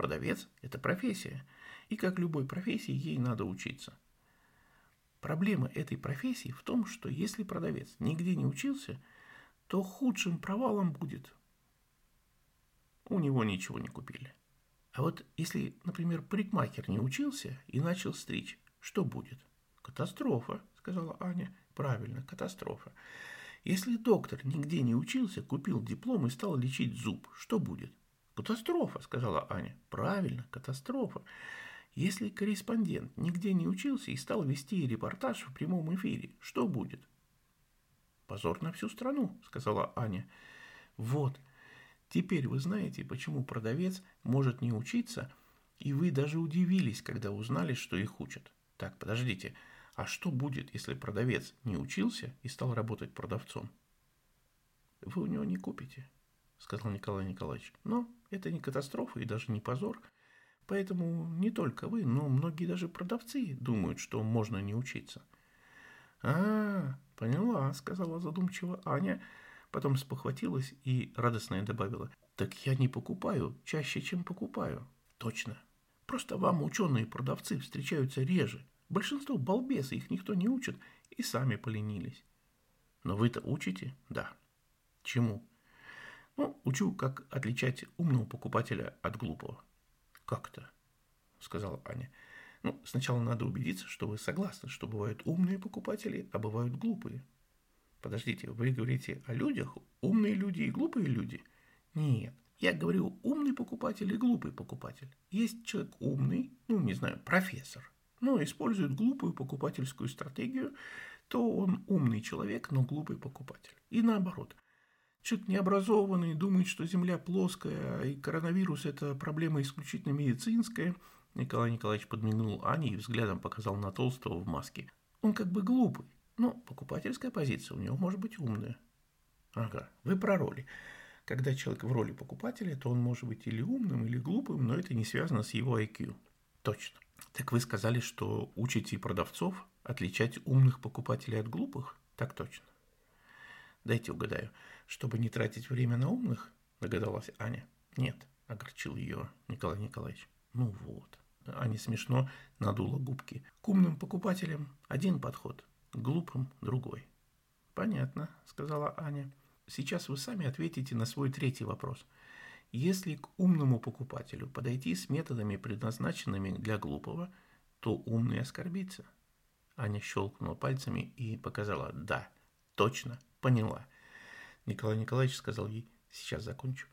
Продавец – это профессия, и как любой профессии ей надо учиться. Проблема этой профессии в том, что если продавец нигде не учился, то худшим провалом будет. У него ничего не купили. А вот если, например, парикмахер не учился и начал стричь, что будет? Катастрофа, сказала Аня. Правильно, катастрофа. Если доктор нигде не учился, купил диплом и стал лечить зуб, что будет? Катастрофа, сказала Аня. Правильно, катастрофа. Если корреспондент нигде не учился и стал вести репортаж в прямом эфире, что будет? Позор на всю страну, сказала Аня. Вот, теперь вы знаете, почему продавец может не учиться, и вы даже удивились, когда узнали, что их учат. Так, подождите, а что будет, если продавец не учился и стал работать продавцом? Вы у него не купите, сказал Николай Николаевич. Но это не катастрофа и даже не позор. Поэтому не только вы, но многие даже продавцы думают, что можно не учиться. А, поняла, сказала задумчиво Аня, потом спохватилась и радостно добавила. Так я не покупаю чаще, чем покупаю. Точно. Просто вам ученые-продавцы встречаются реже. Большинство балбесы, их никто не учит, и сами поленились. Но вы-то учите? Да. Чему? Ну, учу, как отличать умного покупателя от глупого. Как-то, сказала Аня. Ну, сначала надо убедиться, что вы согласны, что бывают умные покупатели, а бывают глупые. Подождите, вы говорите о людях, умные люди и глупые люди? Нет, я говорю умный покупатель и глупый покупатель. Есть человек умный, ну, не знаю, профессор, но использует глупую покупательскую стратегию, то он умный человек, но глупый покупатель. И наоборот. Человек необразованный, думает, что Земля плоская, и коронавирус – это проблема исключительно медицинская. Николай Николаевич подмигнул Ане и взглядом показал на Толстого в маске. Он как бы глупый, но покупательская позиция у него может быть умная. Ага, вы про роли. Когда человек в роли покупателя, то он может быть или умным, или глупым, но это не связано с его IQ. Точно. Так вы сказали, что учите продавцов отличать умных покупателей от глупых? Так точно. Дайте угадаю. Чтобы не тратить время на умных, догадалась Аня. Нет, огорчил ее Николай Николаевич. Ну вот. Аня смешно надула губки. К умным покупателям один подход, к глупым другой. Понятно, сказала Аня. Сейчас вы сами ответите на свой третий вопрос – если к умному покупателю подойти с методами, предназначенными для глупого, то умный оскорбится. Аня щелкнула пальцами и показала «да, точно, поняла». Николай Николаевич сказал ей «сейчас закончу».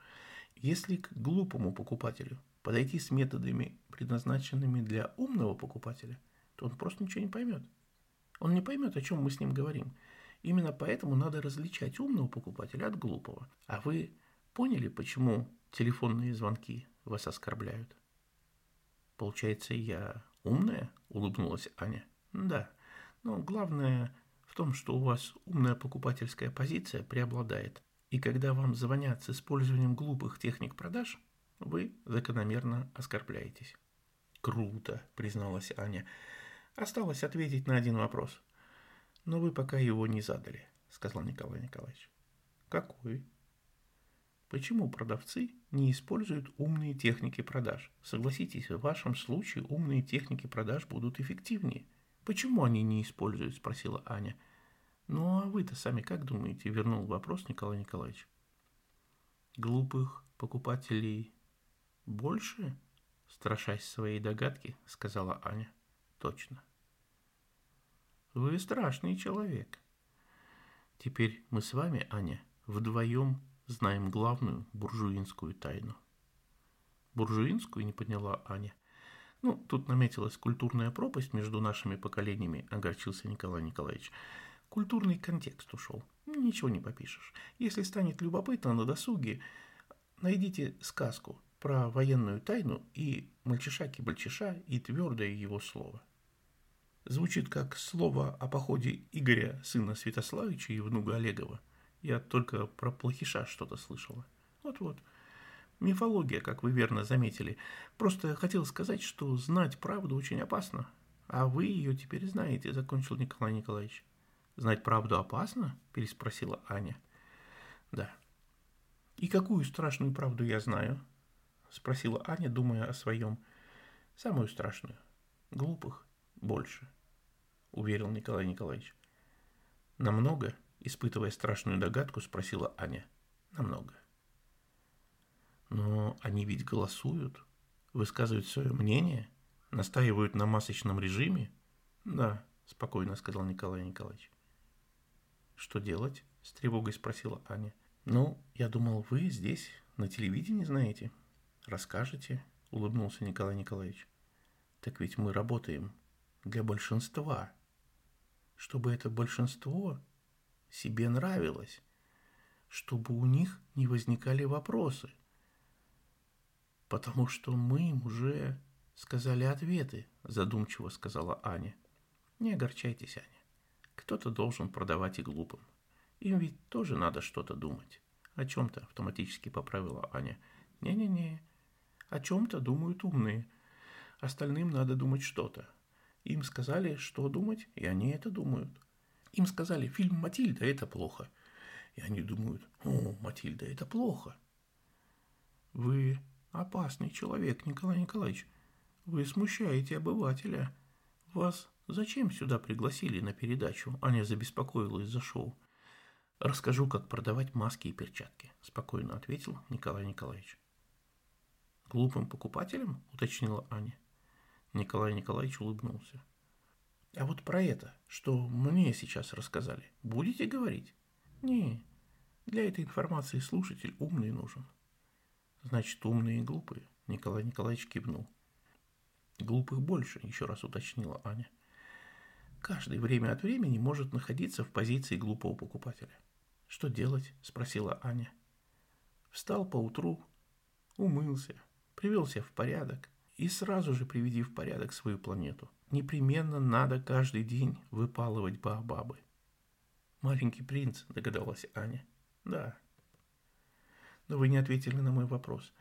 Если к глупому покупателю подойти с методами, предназначенными для умного покупателя, то он просто ничего не поймет. Он не поймет, о чем мы с ним говорим. Именно поэтому надо различать умного покупателя от глупого. А вы поняли, почему телефонные звонки вас оскорбляют. Получается, я умная? Улыбнулась Аня. Да, но главное том, что у вас умная покупательская позиция преобладает. И когда вам звонят с использованием глупых техник продаж, вы закономерно оскорбляетесь. Круто, призналась Аня. Осталось ответить на один вопрос. Но вы пока его не задали, сказал Николай Николаевич. Какой? Почему продавцы не используют умные техники продаж? Согласитесь, в вашем случае умные техники продаж будут эффективнее. Почему они не используют? Спросила Аня. Ну а вы-то сами как думаете? Вернул вопрос Николай Николаевич. Глупых покупателей больше? Страшась своей догадки, сказала Аня. Точно. Вы страшный человек. Теперь мы с вами, Аня, вдвоем знаем главную буржуинскую тайну. Буржуинскую не подняла Аня. Ну, тут наметилась культурная пропасть между нашими поколениями, огорчился Николай Николаевич. Культурный контекст ушел. Ничего не попишешь. Если станет любопытно на досуге, найдите сказку про военную тайну и мальчиша-кибальчиша и твердое его слово. Звучит как слово о походе Игоря, сына Святославича и внука Олегова – я только про плохиша что-то слышала. Вот-вот. Мифология, как вы верно заметили. Просто хотел сказать, что знать правду очень опасно. А вы ее теперь знаете, закончил Николай Николаевич. Знать правду опасно? Переспросила Аня. Да. И какую страшную правду я знаю? спросила Аня, думая о своем. Самую страшную. Глупых больше, уверил Николай Николаевич. Намного, испытывая страшную догадку, спросила Аня. Намного. Но они ведь голосуют, высказывают свое мнение, настаивают на масочном режиме. Да, спокойно сказал Николай Николаевич. Что делать? С тревогой спросила Аня. Ну, я думал, вы здесь, на телевидении знаете. Расскажете, улыбнулся Николай Николаевич. Так ведь мы работаем для большинства. Чтобы это большинство себе нравилось. Чтобы у них не возникали вопросы. Потому что мы им уже сказали ответы, задумчиво сказала Аня. Не огорчайтесь, Аня. Кто-то должен продавать и глупым. Им ведь тоже надо что-то думать. О чем-то автоматически поправила Аня. Не-не-не. О чем-то думают умные. Остальным надо думать что-то. Им сказали, что думать, и они это думают. Им сказали, фильм «Матильда» – это плохо. И они думают, о, Матильда, это плохо. Вы опасный человек, Николай Николаевич. Вы смущаете обывателя. Вас зачем сюда пригласили на передачу? Аня забеспокоилась за шоу. Расскажу, как продавать маски и перчатки, спокойно ответил Николай Николаевич. Глупым покупателям? уточнила Аня. Николай Николаевич улыбнулся. А вот про это, что мне сейчас рассказали, будете говорить? Не, для этой информации слушатель умный нужен. Значит, умные и глупые, Николай Николаевич кивнул. Глупых больше, еще раз уточнила Аня. Каждый время от времени может находиться в позиции глупого покупателя. Что делать? спросила Аня. Встал поутру, умылся, привел себя в порядок и сразу же приведи в порядок свою планету. Непременно надо каждый день выпалывать баобабы. Маленький принц, догадалась Аня. Да. Но вы не ответили на мой вопрос.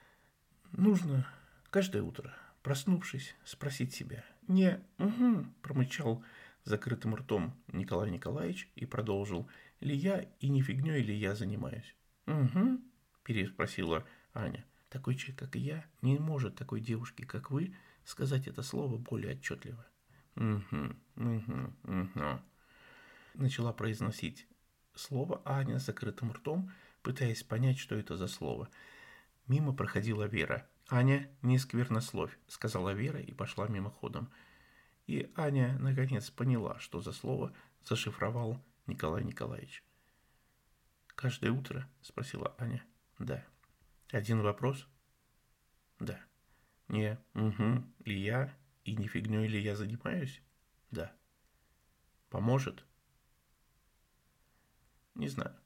Нужно каждое утро проснувшись, спросить себя. «Не, угу», – промычал закрытым ртом Николай Николаевич и продолжил. «Ли я и не фигней ли я занимаюсь?» «Угу», – переспросила Аня. «Такой человек, как я, не может такой девушке, как вы, сказать это слово более отчетливо». «Угу, угу, угу», – начала произносить слово Аня с закрытым ртом, пытаясь понять, что это за слово. Мимо проходила Вера – «Аня, не сквернословь», — сказала Вера и пошла мимоходом. И Аня, наконец, поняла, что за слово зашифровал Николай Николаевич. «Каждое утро?» – спросила Аня. «Да». «Один вопрос?» «Да». «Не, угу, ли я и не фигней ли я занимаюсь?» «Да». «Поможет?» «Не знаю.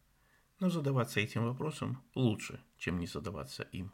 Но задаваться этим вопросом лучше, чем не задаваться им».